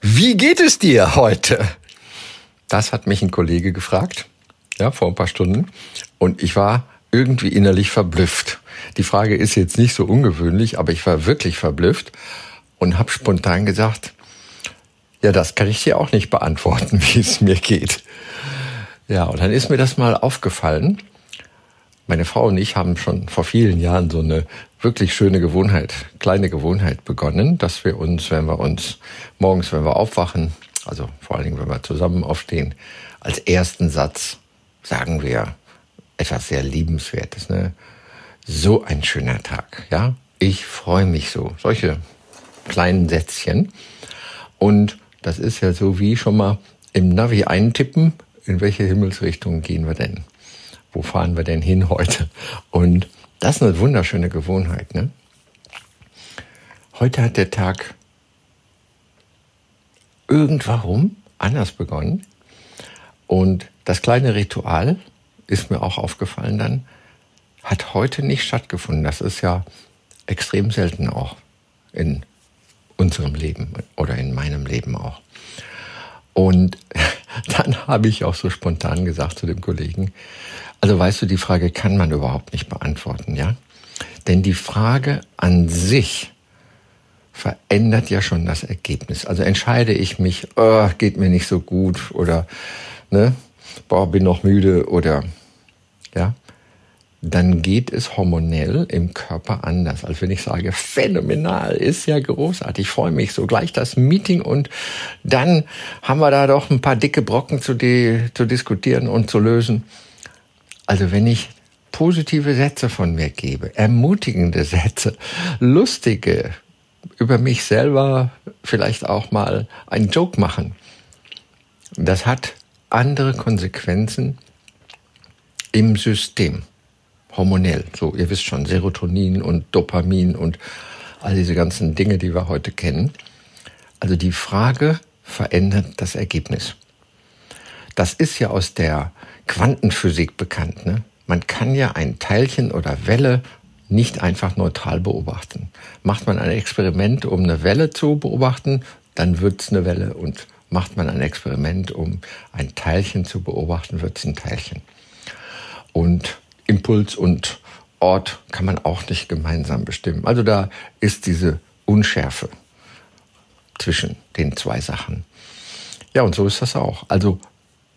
Wie geht es dir heute? Das hat mich ein Kollege gefragt, ja, vor ein paar Stunden. Und ich war irgendwie innerlich verblüfft. Die Frage ist jetzt nicht so ungewöhnlich, aber ich war wirklich verblüfft und habe spontan gesagt, ja, das kann ich dir auch nicht beantworten, wie es mir geht. Ja, und dann ist mir das mal aufgefallen. Meine Frau und ich haben schon vor vielen Jahren so eine wirklich schöne Gewohnheit, kleine Gewohnheit begonnen, dass wir uns, wenn wir uns morgens, wenn wir aufwachen, also vor allen Dingen, wenn wir zusammen aufstehen, als ersten Satz sagen wir etwas sehr Liebenswertes. Ne? So ein schöner Tag, ja? Ich freue mich so. Solche kleinen Sätzchen. Und das ist ja so wie schon mal im Navi eintippen, in welche Himmelsrichtung gehen wir denn? Wo fahren wir denn hin heute? Und das ist eine wunderschöne Gewohnheit. Ne? Heute hat der Tag irgendwarum anders begonnen. Und das kleine Ritual ist mir auch aufgefallen dann, hat heute nicht stattgefunden. Das ist ja extrem selten auch in unserem Leben oder in meinem Leben auch. Und dann habe ich auch so spontan gesagt zu dem Kollegen, also weißt du, die Frage kann man überhaupt nicht beantworten, ja? Denn die Frage an sich verändert ja schon das Ergebnis. Also entscheide ich mich, oh, geht mir nicht so gut oder ne, boah, bin noch müde oder ja, dann geht es hormonell im Körper anders. Als wenn ich sage, phänomenal, ist ja großartig, ich freue mich so gleich das Meeting und dann haben wir da doch ein paar dicke Brocken zu, die, zu diskutieren und zu lösen. Also wenn ich positive Sätze von mir gebe, ermutigende Sätze, lustige, über mich selber vielleicht auch mal einen Joke machen, das hat andere Konsequenzen im System hormonell. So, ihr wisst schon, Serotonin und Dopamin und all diese ganzen Dinge, die wir heute kennen. Also die Frage verändert das Ergebnis. Das ist ja aus der Quantenphysik bekannt. Ne? Man kann ja ein Teilchen oder Welle nicht einfach neutral beobachten. Macht man ein Experiment, um eine Welle zu beobachten, dann wird es eine Welle. Und macht man ein Experiment, um ein Teilchen zu beobachten, wird es ein Teilchen. Und Impuls und Ort kann man auch nicht gemeinsam bestimmen. Also da ist diese Unschärfe zwischen den zwei Sachen. Ja, und so ist das auch. Also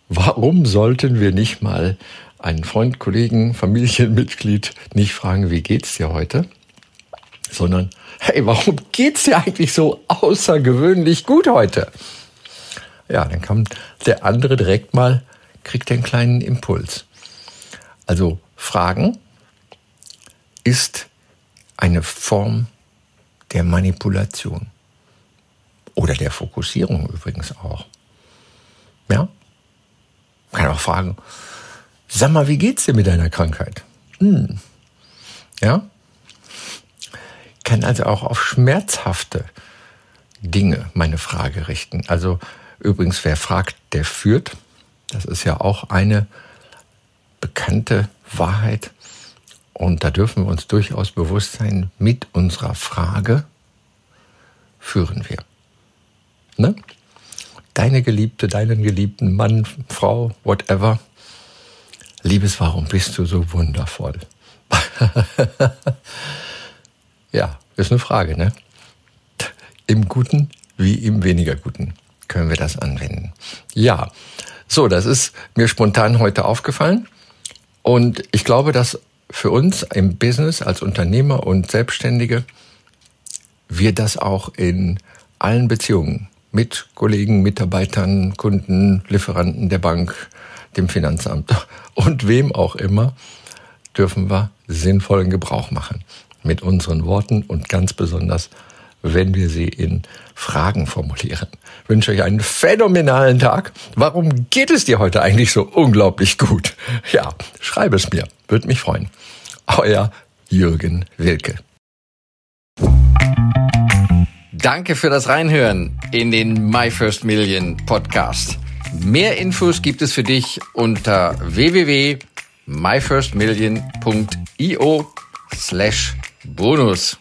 warum sollten wir nicht mal einen Freund, Kollegen, Familienmitglied nicht fragen, wie geht's dir heute? Sondern, hey, warum geht's dir eigentlich so außergewöhnlich gut heute? Ja, dann kann der andere direkt mal, kriegt den kleinen Impuls. Also Fragen ist eine Form der Manipulation oder der Fokussierung übrigens auch. Ja? Man kann auch fragen, sag mal, wie geht's dir mit deiner Krankheit? Hm. Ja? Kann also auch auf schmerzhafte Dinge meine Frage richten. Also übrigens, wer fragt, der führt. Das ist ja auch eine bekannte Wahrheit. Und da dürfen wir uns durchaus bewusst sein, mit unserer Frage führen wir. Ne? Deine Geliebte, deinen geliebten Mann, Frau, whatever. Liebes, warum bist du so wundervoll? ja, ist eine Frage, ne? Im Guten wie im weniger Guten können wir das anwenden. Ja, so, das ist mir spontan heute aufgefallen. Und ich glaube, dass für uns im Business als Unternehmer und Selbstständige wir das auch in allen Beziehungen mit Kollegen, Mitarbeitern, Kunden, Lieferanten der Bank, dem Finanzamt und wem auch immer dürfen wir sinnvollen Gebrauch machen mit unseren Worten und ganz besonders wenn wir sie in Fragen formulieren. Ich wünsche euch einen phänomenalen Tag. Warum geht es dir heute eigentlich so unglaublich gut? Ja, schreib es mir. Würde mich freuen. Euer Jürgen Wilke. Danke für das Reinhören in den My First Million Podcast. Mehr Infos gibt es für dich unter www.myfirstmillion.io slash bonus.